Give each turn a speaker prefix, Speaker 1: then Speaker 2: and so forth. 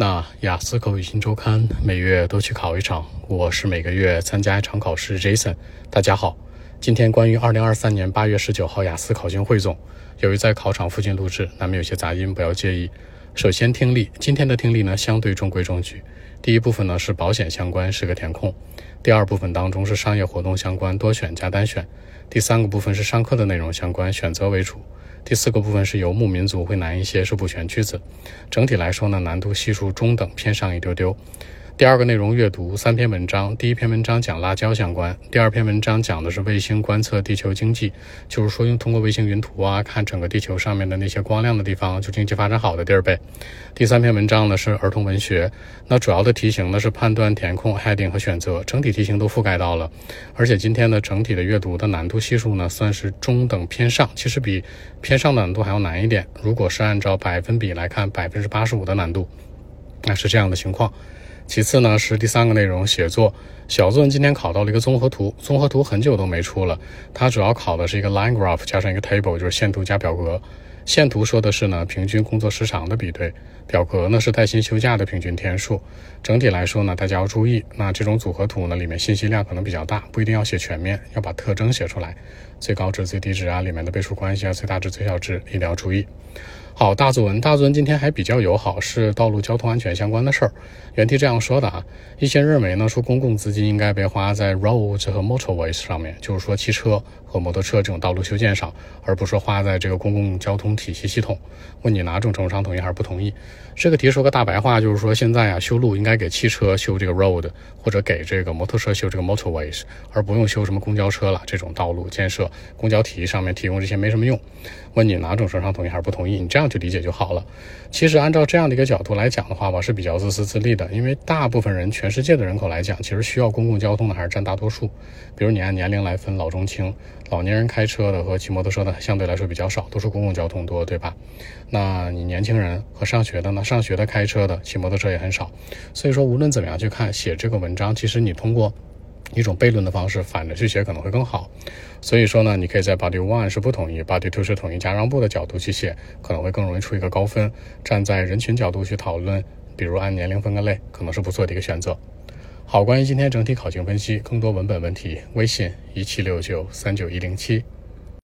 Speaker 1: 那雅思口语新周刊每月都去考一场，我是每个月参加一场考试。Jason，大家好，今天关于二零二三年八月十九号雅思考卷汇总，由于在考场附近录制，难免有些杂音，不要介意。首先听力，今天的听力呢相对中规中矩。第一部分呢是保险相关，是个填空；第二部分当中是商业活动相关，多选加单选；第三个部分是上课的内容相关，选择为主。第四个部分是游牧民族，会难一些，是补全句子。整体来说呢，难度系数中等偏上一丢丢。第二个内容阅读三篇文章，第一篇文章讲辣椒相关，第二篇文章讲的是卫星观测地球经济，就是说用通过卫星云图啊，看整个地球上面的那些光亮的地方，就经济发展好的地儿呗。第三篇文章呢是儿童文学，那主要的题型呢是判断、填空、heading 和选择，整体题型都覆盖到了。而且今天的整体的阅读的难度系数呢算是中等偏上，其实比偏上的难度还要难一点。如果是按照百分比来看，百分之八十五的难度，那是这样的情况。其次呢是第三个内容写作小作文，今天考到了一个综合图，综合图很久都没出了，它主要考的是一个 line graph 加上一个 table，就是线图加表格。线图说的是呢平均工作时长的比对，表格呢是带薪休假的平均天数。整体来说呢，大家要注意，那这种组合图呢里面信息量可能比较大，不一定要写全面，要把特征写出来，最高值、最低值啊，里面的倍数关系啊，最大值、最小值一定要注意。好，大作文，大作文今天还比较友好，是道路交通安全相关的事儿。原题这样说的啊，一些认为呢，说公共资金应该被花在 roads 和 motorways 上面，就是说汽车和摩托车这种道路修建上，而不是花在这个公共交通体系系统。问你哪种程度上同意还是不同意？这个题说个大白话，就是说现在啊修路应该给汽车修这个 road，或者给这个摩托车修这个 motorways，而不用修什么公交车了。这种道路建设、公交体系上面提供这些没什么用。问你哪种程度上同意还是不同意？你这样。去理解就好了。其实按照这样的一个角度来讲的话吧，是比较自私自利的。因为大部分人，全世界的人口来讲，其实需要公共交通的还是占大多数。比如你按年龄来分，老中青，老年人开车的和骑摩托车的相对来说比较少，都是公共交通多，对吧？那你年轻人和上学的呢？上学的开车的、骑摩托车也很少。所以说，无论怎么样去看写这个文章，其实你通过。一种悖论的方式，反着去写可能会更好。所以说呢，你可以在 body one 是不同意，body two 是统一加让步的角度去写，可能会更容易出一个高分。站在人群角度去讨论，比如按年龄分个类，可能是不错的一个选择。好，关于今天整体考情分析，更多文本问题，微信一七六九三九一零七。